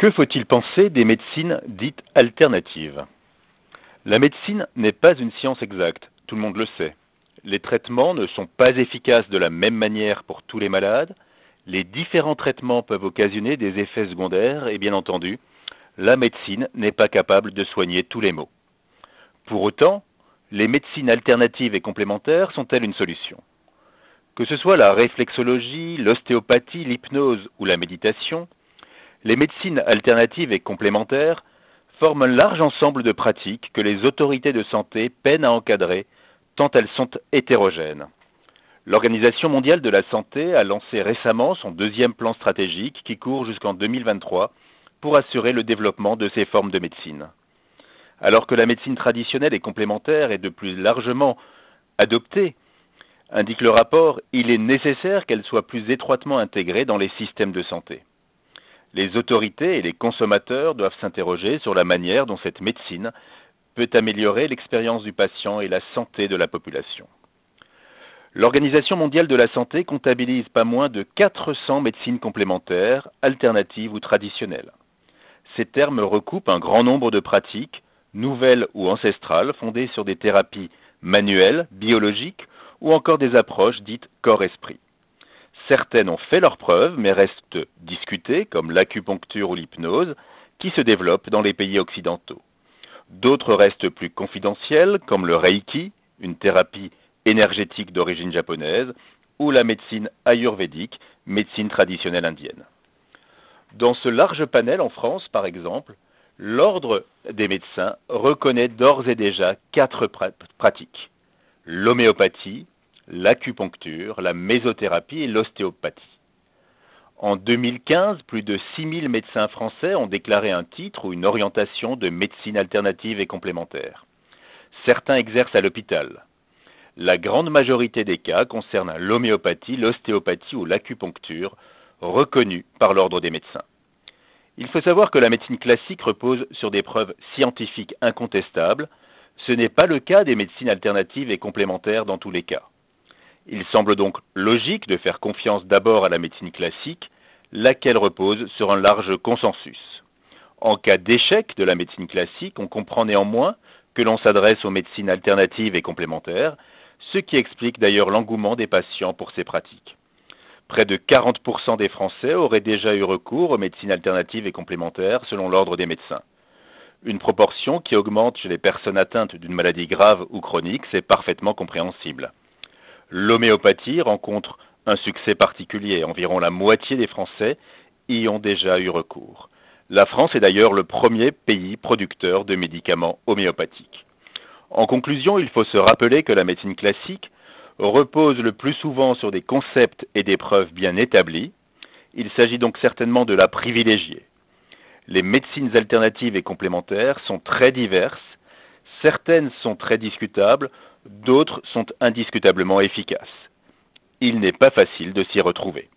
Que faut-il penser des médecines dites alternatives? La médecine n'est pas une science exacte, tout le monde le sait. Les traitements ne sont pas efficaces de la même manière pour tous les malades, les différents traitements peuvent occasionner des effets secondaires et bien entendu, la médecine n'est pas capable de soigner tous les maux. Pour autant, les médecines alternatives et complémentaires sont-elles une solution? Que ce soit la réflexologie, l'ostéopathie, l'hypnose ou la méditation, les médecines alternatives et complémentaires forment un large ensemble de pratiques que les autorités de santé peinent à encadrer tant elles sont hétérogènes. L'Organisation mondiale de la santé a lancé récemment son deuxième plan stratégique qui court jusqu'en 2023 pour assurer le développement de ces formes de médecine. Alors que la médecine traditionnelle et complémentaire est de plus largement adoptée, indique le rapport, il est nécessaire qu'elle soit plus étroitement intégrée dans les systèmes de santé. Les autorités et les consommateurs doivent s'interroger sur la manière dont cette médecine peut améliorer l'expérience du patient et la santé de la population. L'Organisation mondiale de la santé comptabilise pas moins de 400 médecines complémentaires, alternatives ou traditionnelles. Ces termes recoupent un grand nombre de pratiques, nouvelles ou ancestrales, fondées sur des thérapies manuelles, biologiques ou encore des approches dites corps-esprit. Certaines ont fait leurs preuves, mais restent discutées, comme l'acupuncture ou l'hypnose, qui se développent dans les pays occidentaux. D'autres restent plus confidentielles, comme le Reiki, une thérapie énergétique d'origine japonaise, ou la médecine ayurvédique, médecine traditionnelle indienne. Dans ce large panel en France, par exemple, l'Ordre des médecins reconnaît d'ores et déjà quatre pratiques. L'homéopathie, l'acupuncture, la mésothérapie et l'ostéopathie. En 2015, plus de 6000 médecins français ont déclaré un titre ou une orientation de médecine alternative et complémentaire. Certains exercent à l'hôpital. La grande majorité des cas concernent l'homéopathie, l'ostéopathie ou l'acupuncture, reconnus par l'ordre des médecins. Il faut savoir que la médecine classique repose sur des preuves scientifiques incontestables. Ce n'est pas le cas des médecines alternatives et complémentaires dans tous les cas. Il semble donc logique de faire confiance d'abord à la médecine classique, laquelle repose sur un large consensus. En cas d'échec de la médecine classique, on comprend néanmoins que l'on s'adresse aux médecines alternatives et complémentaires, ce qui explique d'ailleurs l'engouement des patients pour ces pratiques. Près de 40% des Français auraient déjà eu recours aux médecines alternatives et complémentaires selon l'ordre des médecins. Une proportion qui augmente chez les personnes atteintes d'une maladie grave ou chronique, c'est parfaitement compréhensible. L'homéopathie rencontre un succès particulier. Environ la moitié des Français y ont déjà eu recours. La France est d'ailleurs le premier pays producteur de médicaments homéopathiques. En conclusion, il faut se rappeler que la médecine classique repose le plus souvent sur des concepts et des preuves bien établis. Il s'agit donc certainement de la privilégier. Les médecines alternatives et complémentaires sont très diverses. Certaines sont très discutables, d'autres sont indiscutablement efficaces. Il n'est pas facile de s'y retrouver.